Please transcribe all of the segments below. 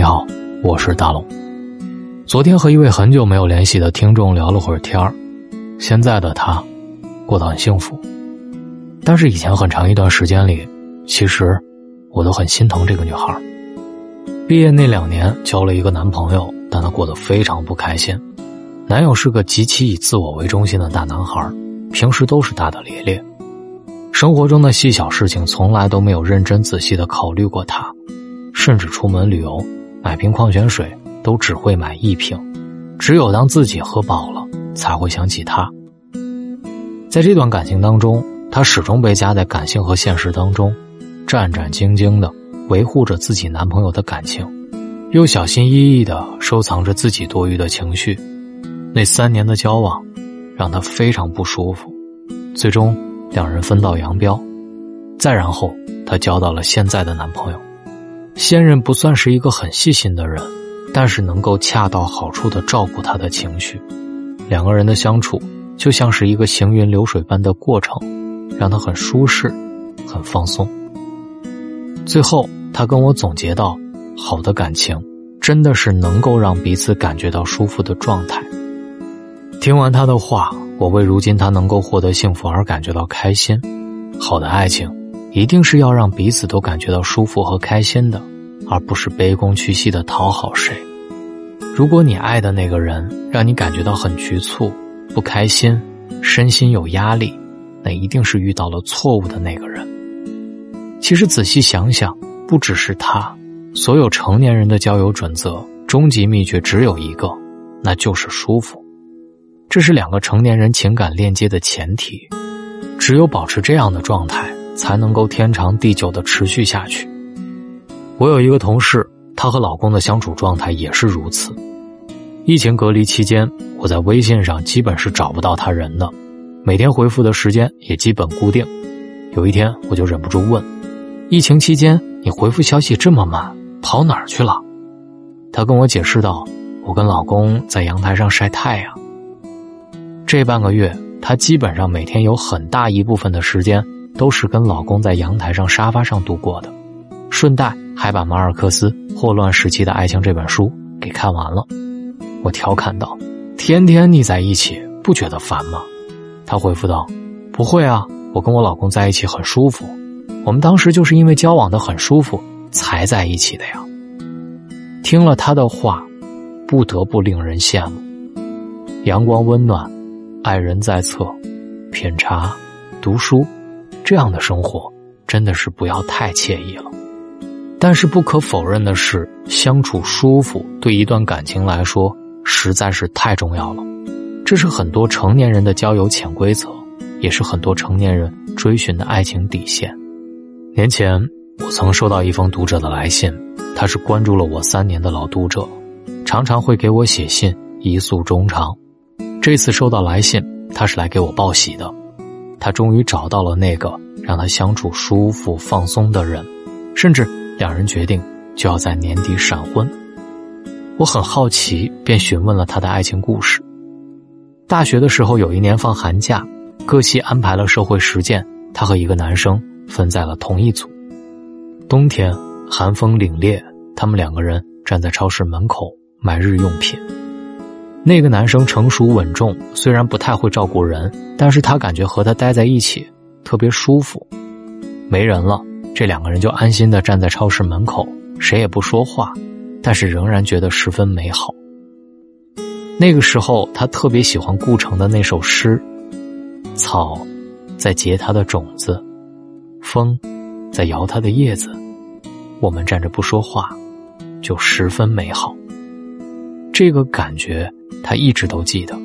你好，我是大龙。昨天和一位很久没有联系的听众聊了会儿天儿，现在的他过得很幸福，但是以前很长一段时间里，其实我都很心疼这个女孩。毕业那两年交了一个男朋友，但她过得非常不开心。男友是个极其以自我为中心的大男孩，平时都是大大咧咧，生活中的细小事情从来都没有认真仔细的考虑过他。甚至出门旅游，买瓶矿泉水都只会买一瓶，只有当自己喝饱了，才会想起他。在这段感情当中，她始终被夹在感性和现实当中，战战兢兢的维护着自己男朋友的感情，又小心翼翼的收藏着自己多余的情绪。那三年的交往，让她非常不舒服，最终两人分道扬镳。再然后，她交到了现在的男朋友。现任不算是一个很细心的人，但是能够恰到好处的照顾他的情绪。两个人的相处就像是一个行云流水般的过程，让他很舒适，很放松。最后，他跟我总结到：好的感情真的是能够让彼此感觉到舒服的状态。听完他的话，我为如今他能够获得幸福而感觉到开心。好的爱情。一定是要让彼此都感觉到舒服和开心的，而不是卑躬屈膝的讨好谁。如果你爱的那个人让你感觉到很局促、不开心、身心有压力，那一定是遇到了错误的那个人。其实仔细想想，不只是他，所有成年人的交友准则，终极秘诀只有一个，那就是舒服。这是两个成年人情感链接的前提，只有保持这样的状态。才能够天长地久的持续下去。我有一个同事，她和老公的相处状态也是如此。疫情隔离期间，我在微信上基本是找不到她人的，每天回复的时间也基本固定。有一天，我就忍不住问：“疫情期间你回复消息这么慢，跑哪儿去了？”她跟我解释道：“我跟老公在阳台上晒太阳。”这半个月，她基本上每天有很大一部分的时间。都是跟老公在阳台上沙发上度过的，顺带还把马尔克斯《霍乱时期的爱情》这本书给看完了。我调侃道：“天天腻在一起，不觉得烦吗？”他回复道：“不会啊，我跟我老公在一起很舒服，我们当时就是因为交往的很舒服才在一起的呀。”听了他的话，不得不令人羡慕。阳光温暖，爱人在侧，品茶，读书。这样的生活真的是不要太惬意了，但是不可否认的是，相处舒服对一段感情来说实在是太重要了。这是很多成年人的交友潜规则，也是很多成年人追寻的爱情底线。年前，我曾收到一封读者的来信，他是关注了我三年的老读者，常常会给我写信一诉衷肠。这次收到来信，他是来给我报喜的。他终于找到了那个让他相处舒服、放松的人，甚至两人决定就要在年底闪婚。我很好奇，便询问了他的爱情故事。大学的时候，有一年放寒假，各系安排了社会实践，他和一个男生分在了同一组。冬天寒风凛冽，他们两个人站在超市门口买日用品。那个男生成熟稳重，虽然不太会照顾人，但是他感觉和他待在一起特别舒服。没人了，这两个人就安心的站在超市门口，谁也不说话，但是仍然觉得十分美好。那个时候，他特别喜欢顾城的那首诗：“草在结它的种子，风在摇它的叶子，我们站着不说话，就十分美好。”这个感觉。她一直都记得，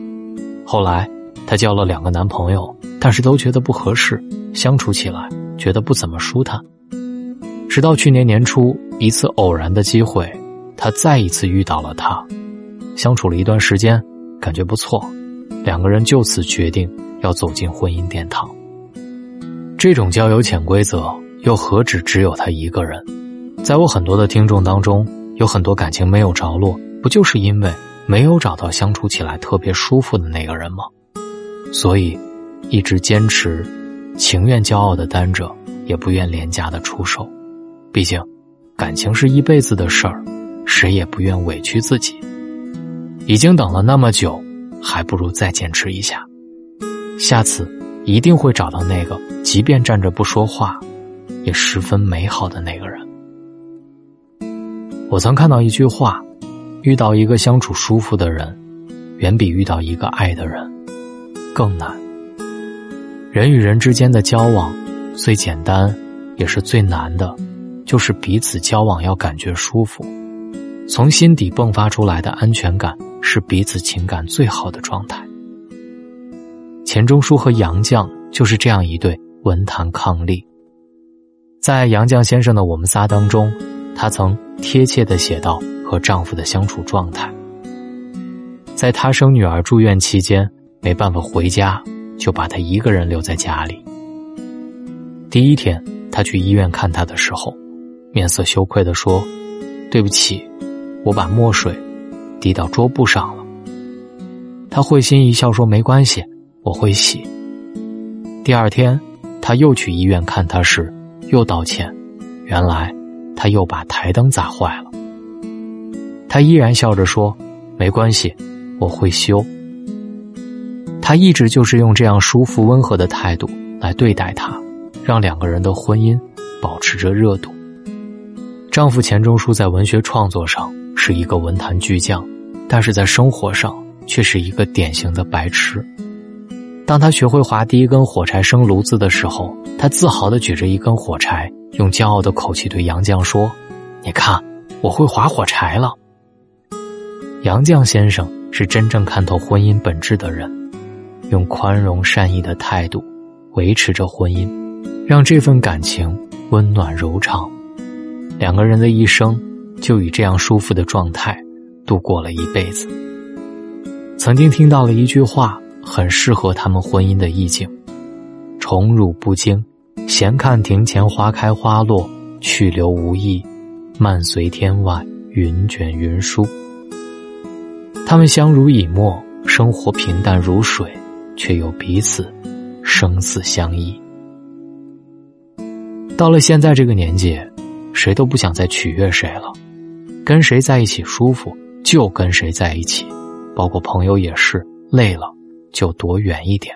后来她交了两个男朋友，但是都觉得不合适，相处起来觉得不怎么舒坦。直到去年年初一次偶然的机会，她再一次遇到了他，相处了一段时间，感觉不错，两个人就此决定要走进婚姻殿堂。这种交友潜规则又何止只有他一个人？在我很多的听众当中，有很多感情没有着落，不就是因为？没有找到相处起来特别舒服的那个人吗？所以，一直坚持，情愿骄傲的单着，也不愿廉价的出手。毕竟，感情是一辈子的事儿，谁也不愿委屈自己。已经等了那么久，还不如再坚持一下。下次一定会找到那个，即便站着不说话，也十分美好的那个人。我曾看到一句话：遇到一个相处舒服的人，远比遇到一个爱的人更难。人与人之间的交往，最简单也是最难的，就是彼此交往要感觉舒服，从心底迸发出来的安全感。是彼此情感最好的状态。钱钟书和杨绛就是这样一对文坛伉俪。在杨绛先生的《我们仨》当中，他曾贴切的写道和丈夫的相处状态。在她生女儿住院期间，没办法回家，就把她一个人留在家里。第一天，她去医院看她的时候，面色羞愧的说：“对不起，我把墨水。”滴到桌布上了。他会心一笑说：“没关系，我会洗。”第二天，他又去医院看他时，又道歉。原来，他又把台灯砸坏了。他依然笑着说：“没关系，我会修。”他一直就是用这样舒服温和的态度来对待他，让两个人的婚姻保持着热度。丈夫钱钟书在文学创作上是一个文坛巨匠。但是在生活上却是一个典型的白痴。当他学会划第一根火柴生炉子的时候，他自豪地举着一根火柴，用骄傲的口气对杨绛说：“你看，我会划火柴了。”杨绛先生是真正看透婚姻本质的人，用宽容善意的态度维持着婚姻，让这份感情温暖柔长。两个人的一生就以这样舒服的状态。度过了一辈子。曾经听到了一句话，很适合他们婚姻的意境：“宠辱不惊，闲看庭前花开花落，去留无意，漫随天外云卷云舒。”他们相濡以沫，生活平淡如水，却又彼此生死相依。到了现在这个年纪，谁都不想再取悦谁了，跟谁在一起舒服。就跟谁在一起，包括朋友也是，累了就躲远一点。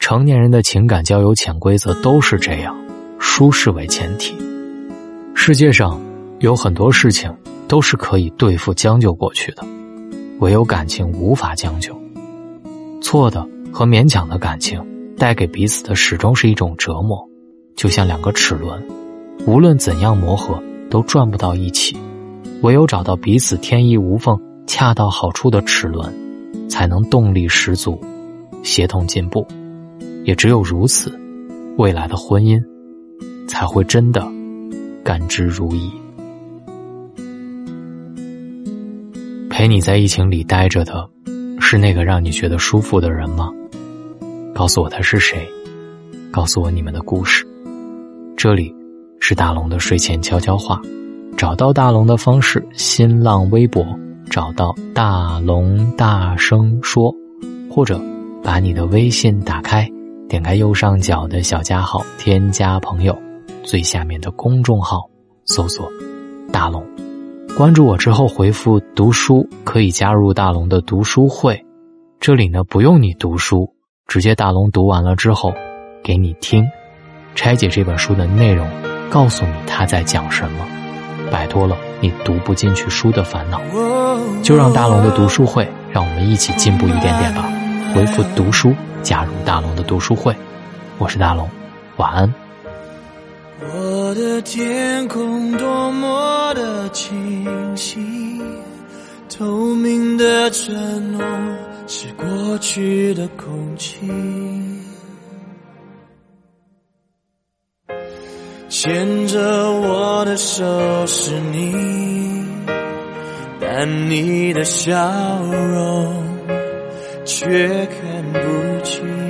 成年人的情感交友潜规则都是这样，舒适为前提。世界上有很多事情都是可以对付将就过去的，唯有感情无法将就。错的和勉强的感情带给彼此的始终是一种折磨，就像两个齿轮，无论怎样磨合都转不到一起。唯有找到彼此天衣无缝、恰到好处的齿轮，才能动力十足，协同进步。也只有如此，未来的婚姻才会真的甘之如饴。陪你在疫情里待着的，是那个让你觉得舒服的人吗？告诉我他是谁，告诉我你们的故事。这里是大龙的睡前悄悄话。找到大龙的方式：新浪微博找到大龙，大声说，或者把你的微信打开，点开右上角的小加号，添加朋友，最下面的公众号搜索大龙，关注我之后回复读书，可以加入大龙的读书会。这里呢不用你读书，直接大龙读完了之后给你听，拆解这本书的内容，告诉你他在讲什么。摆脱了你读不进去书的烦恼，就让大龙的读书会，让我们一起进步一点点吧。回复“读书”加入大龙的读书会，我是大龙，晚安。我的天空多么的清晰，透明的承诺是过去的空气。牵着我的手是你，但你的笑容却看不清。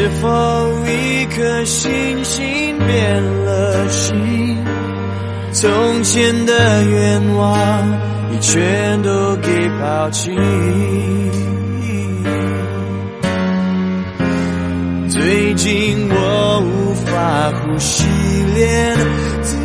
是否一颗星星变了心？从前的愿望你全都给抛弃。最近我无法呼吸连自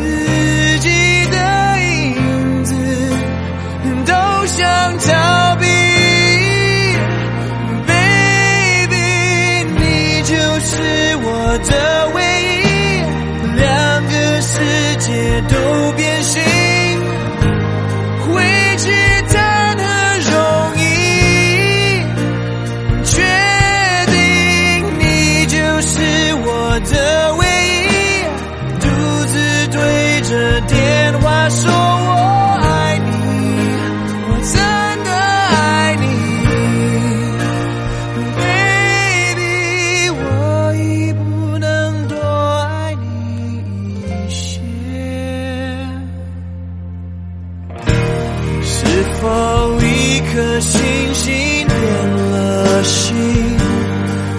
星星变了心。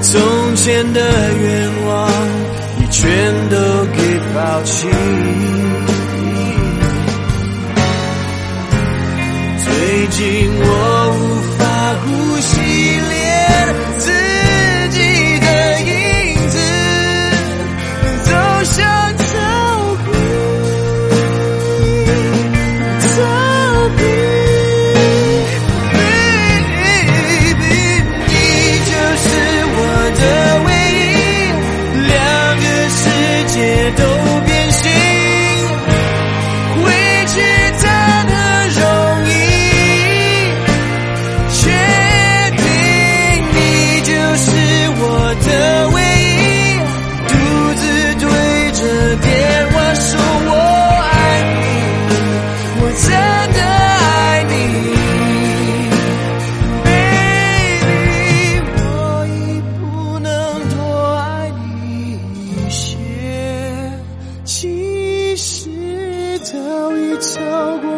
从前的愿望你全都给抛弃错过